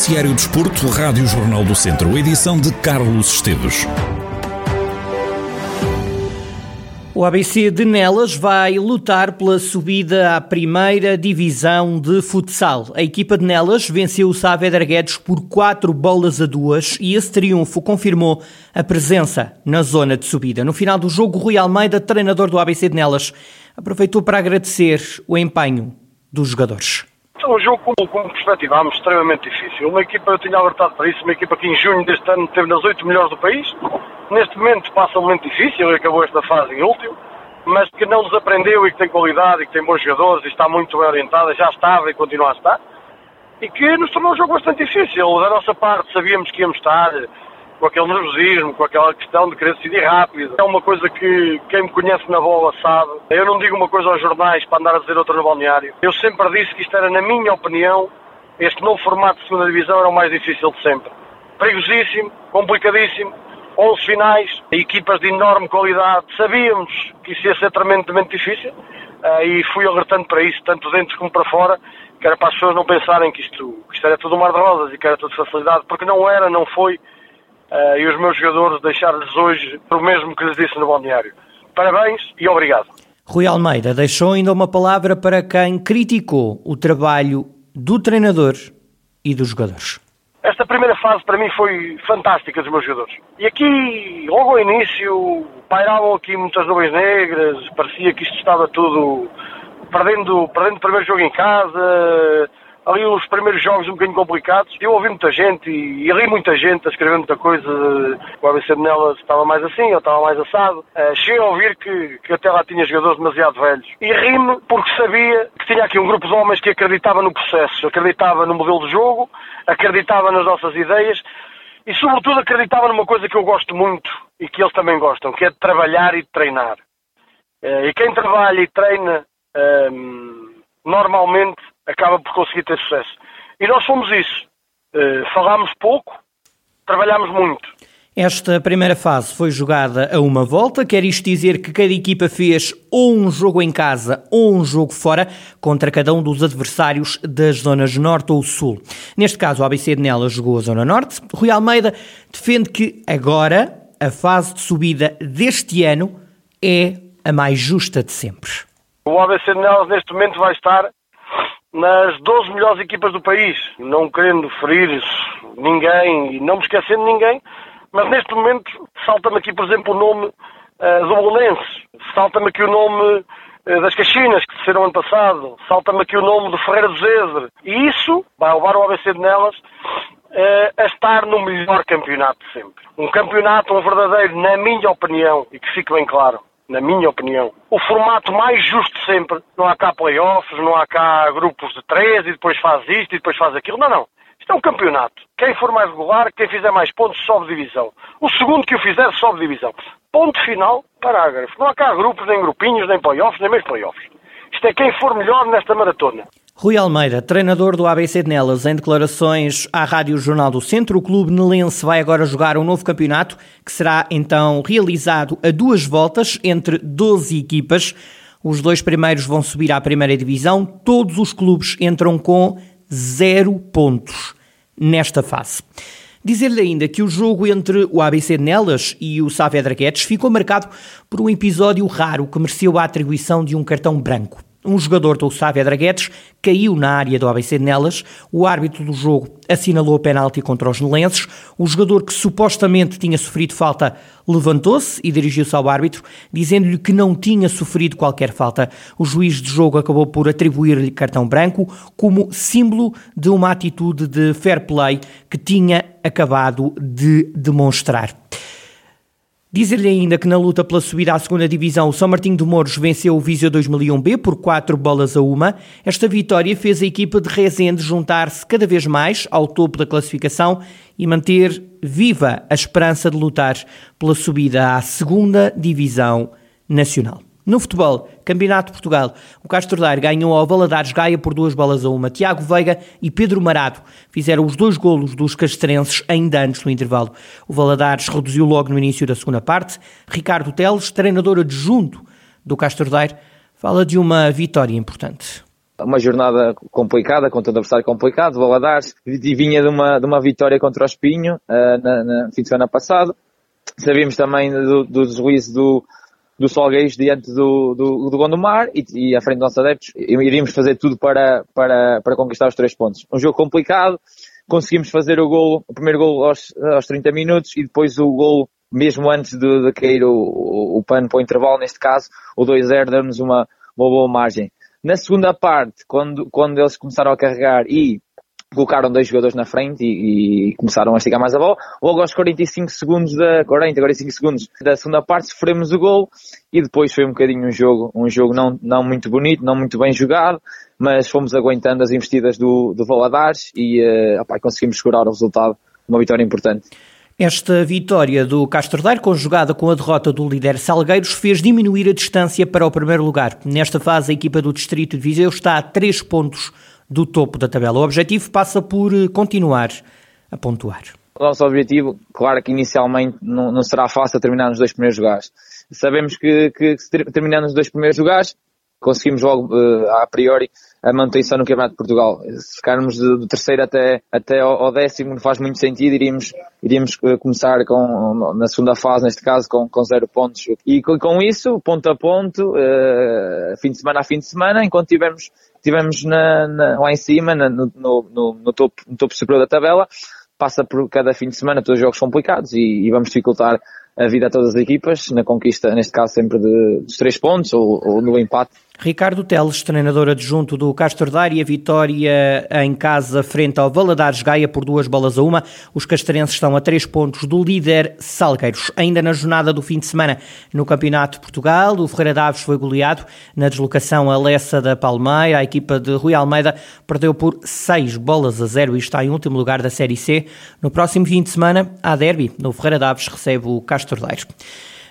Noticiário Desporto, Rádio Jornal do Centro, edição de Carlos Esteves. O ABC de Nelas vai lutar pela subida à primeira divisão de futsal. A equipa de Nelas venceu o Saavedra Guedes por 4 bolas a 2 e esse triunfo confirmou a presença na zona de subida. No final do jogo, Rui Almeida, treinador do ABC de Nelas, aproveitou para agradecer o empenho dos jogadores. Um jogo, como, como perspectivámos, extremamente difícil. Uma equipa, eu tinha alertado para isso, uma equipa que em junho deste ano esteve nas oito melhores do país. Neste momento passa um momento difícil, acabou esta fase em último, mas que não desaprendeu e que tem qualidade e que tem bons jogadores e está muito bem orientada, já estava e continua a estar. E que nos tornou um jogo bastante difícil. Da nossa parte sabíamos que íamos estar, com aquele nervosismo, com aquela questão de querer decidir rápido. É uma coisa que quem me conhece na bola sabe. Eu não digo uma coisa aos jornais para andar a dizer outra no balneário. Eu sempre disse que isto era, na minha opinião, este novo formato de segunda divisão era o mais difícil de sempre. Perigosíssimo, complicadíssimo, 11 finais, equipas de enorme qualidade. Sabíamos que isso ia ser tremendamente difícil uh, e fui alertando para isso, tanto dentro como para fora, que era para as pessoas não pensarem que isto, que isto era tudo um mar de rosas e que era tudo facilidade, porque não era, não foi. Uh, e os meus jogadores deixar-lhes hoje o mesmo que lhes disse no balneário. Parabéns e obrigado. Rui Almeida deixou ainda uma palavra para quem criticou o trabalho do treinador e dos jogadores. Esta primeira fase para mim foi fantástica dos meus jogadores. E aqui, logo ao início, pairavam aqui muitas nuvens negras, parecia que isto estava tudo perdendo, perdendo o primeiro jogo em casa, ali os primeiros jogos um bocadinho complicados. Eu ouvi muita gente e, e li muita gente a escrever muita coisa. O ABC de Nelas estava mais assim, eu estava mais assado. Uh, cheguei a ouvir que, que até lá tinha jogadores demasiado velhos. E ri-me porque sabia que tinha aqui um grupo de homens que acreditava no processo, acreditava no modelo de jogo, acreditava nas nossas ideias e, sobretudo, acreditava numa coisa que eu gosto muito e que eles também gostam, que é de trabalhar e de treinar. Uh, e quem trabalha e treina, uh, normalmente acaba por conseguir ter sucesso. E nós fomos isso. Uh, falámos pouco, trabalhámos muito. Esta primeira fase foi jogada a uma volta, quer isto dizer que cada equipa fez ou um jogo em casa ou um jogo fora contra cada um dos adversários das zonas norte ou sul. Neste caso, o ABC de Nela jogou a zona norte. Rui Almeida defende que agora a fase de subida deste ano é a mais justa de sempre. O ABC de Nelas neste momento vai estar nas 12 melhores equipas do país, não querendo ferir ninguém e não me esquecendo de ninguém, mas neste momento salta-me aqui, por exemplo, o nome uh, do Bolense, salta-me aqui o nome uh, das Caxinas, que desceram ano passado, salta-me aqui o nome do Ferreira do Zezer, e isso vai levar o ABC de Nelas uh, a estar no melhor campeonato de sempre. Um campeonato, um verdadeiro, na minha opinião, e que fique bem claro, na minha opinião, o formato mais justo sempre. Não há cá playoffs, não há cá grupos de três e depois faz isto e depois faz aquilo. Não, não. Isto é um campeonato. Quem for mais regular, quem fizer mais pontos, sobe divisão. O segundo que o fizer, sobe divisão. Ponto final, parágrafo. Não há cá grupos, nem grupinhos, nem playoffs, nem mesmo playoffs. Isto é quem for melhor nesta maratona. Rui Almeida, treinador do ABC de Nelas, em declarações à Rádio Jornal do Centro, o clube nelense vai agora jogar um novo campeonato que será então realizado a duas voltas entre 12 equipas. Os dois primeiros vão subir à primeira divisão. Todos os clubes entram com zero pontos nesta fase. Dizer-lhe ainda que o jogo entre o ABC de Nelas e o Saavedra Guedes ficou marcado por um episódio raro que mereceu a atribuição de um cartão branco. Um jogador do Sávia Draguetes caiu na área do ABC Nelas, o árbitro do jogo assinalou o penalti contra os nelenses, o jogador que supostamente tinha sofrido falta levantou-se e dirigiu-se ao árbitro, dizendo-lhe que não tinha sofrido qualquer falta. O juiz de jogo acabou por atribuir-lhe cartão branco como símbolo de uma atitude de fair play que tinha acabado de demonstrar. Dizer-lhe ainda que na luta pela subida à segunda divisão, o São Martinho de Mouros venceu o Viseu 2001B por 4 bolas a uma. Esta vitória fez a equipa de Rezende juntar-se cada vez mais ao topo da classificação e manter viva a esperança de lutar pela subida à segunda divisão nacional. No futebol, Campeonato de Portugal, o Castro Daire ganhou ao Valadares Gaia por duas bolas a uma. Tiago Veiga e Pedro Marado fizeram os dois golos dos castrenses ainda antes do intervalo. O Valadares reduziu logo no início da segunda parte. Ricardo Teles, treinador adjunto do Castro Daire, fala de uma vitória importante. uma jornada complicada, contra um adversário complicado, Valadares, e vinha de uma, de uma vitória contra o Espinho uh, na, na fim de semana passado. Sabíamos também do, do deslize do, do Salgueiros diante do, do, do Gondomar e, e à frente dos nossos adeptos iríamos fazer tudo para, para, para conquistar os três pontos. Um jogo complicado, conseguimos fazer o gol, o primeiro gol aos, aos 30 minutos e depois o gol mesmo antes de, de cair o, o, o pano para o intervalo, neste caso, o 2-0 deu-nos uma, uma boa margem. Na segunda parte, quando, quando eles começaram a carregar e colocaram dois jogadores na frente e, e, começaram a esticar mais a bola. Logo aos 45 segundos da 40, 45 segundos da segunda parte sofremos o gol e depois foi um bocadinho um jogo, um jogo não, não muito bonito, não muito bem jogado, mas fomos aguentando as investidas do, do Valadares e uh, opa, conseguimos segurar o resultado, uma vitória importante. Esta vitória do Castro Daire, conjugada com a derrota do líder Salgueiros, fez diminuir a distância para o primeiro lugar. Nesta fase, a equipa do Distrito de Viseu está a 3 pontos do topo da tabela. O objetivo passa por eh, continuar a pontuar. O nosso objetivo, claro que inicialmente não, não será fácil terminar nos dois primeiros lugares. Sabemos que, que terminando nos dois primeiros lugares, conseguimos logo, uh, a priori, a manutenção no Campeonato de Portugal. Se ficarmos do terceiro até, até ao, ao, décimo, não faz muito sentido, iríamos, iríamos uh, começar com, na segunda fase, neste caso, com, com zero pontos. E com, com isso, ponto a ponto, uh, fim de semana a fim de semana, enquanto tivermos, tivermos na, na, lá em cima, na, no, no, no, topo, no topo superior da tabela, passa por cada fim de semana todos os jogos complicados e, e vamos dificultar a vida a todas as equipas, na conquista, neste caso, sempre de, dos três pontos ou, ou no empate. Ricardo Teles, treinador adjunto do Castro Daire, vitória em casa frente ao Valadares Gaia por duas bolas a uma. Os castrenses estão a três pontos do líder Salgueiros. Ainda na jornada do fim de semana no Campeonato de Portugal, o Ferreira Daves foi goleado na deslocação a Lessa da Palmeira. A equipa de Rui Almeida perdeu por seis bolas a zero e está em último lugar da Série C. No próximo fim de semana, há derby. No Ferreira Daves recebe o Castro Daire.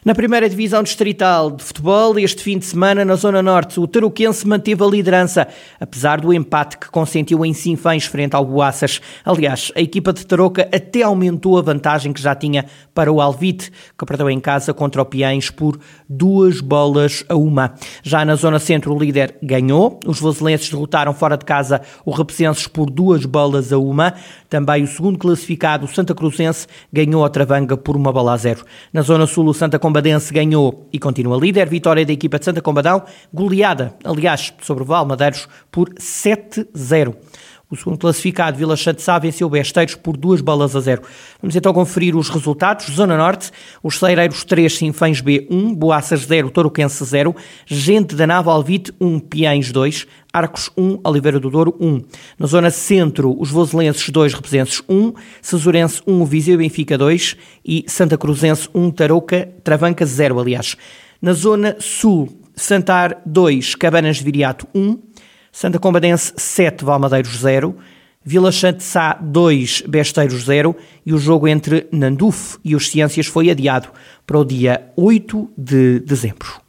Na primeira divisão distrital de futebol, este fim de semana, na Zona Norte, o Tarouquense manteve a liderança, apesar do empate que consentiu em Sinfãs frente ao Boaças. Aliás, a equipa de Tarouca até aumentou a vantagem que já tinha para o Alvite, que perdeu em casa contra o Piães por duas bolas a uma. Já na Zona Centro, o líder ganhou. Os voselenses derrotaram fora de casa o Repesenses por duas bolas a uma. Também o segundo classificado, o Santa Cruzense, ganhou a Travanga por uma bola a zero. Na Zona Sul, o Santa Combadense ganhou e continua líder. Vitória da equipa de Santa Combadão, goleada, aliás, sobre o Valmadeiros por 7-0. O segundo classificado, Vila Chante Sá, venceu Besteiros por duas balas a zero. Vamos então conferir os resultados. Zona Norte, os Ceireiros 3, Sinfãs B 1, Boaças 0, Toroquense 0, Gente da Nava Alvite 1, Piães 2, Arcos 1, Oliveira do Douro 1. Na Zona Centro, os Voselenses 2, Represenses 1, Cesurense 1, Viseu Benfica 2 e Santa Cruzense 1, Tarouca, Travanca 0, aliás. Na Zona Sul, Santar 2, Cabanas de Viriato 1, Santa Combadense 7, Valmadeiros 0, Vila Chante Sá 2, Besteiros 0 e o jogo entre Nanduf e os Ciências foi adiado para o dia 8 de dezembro.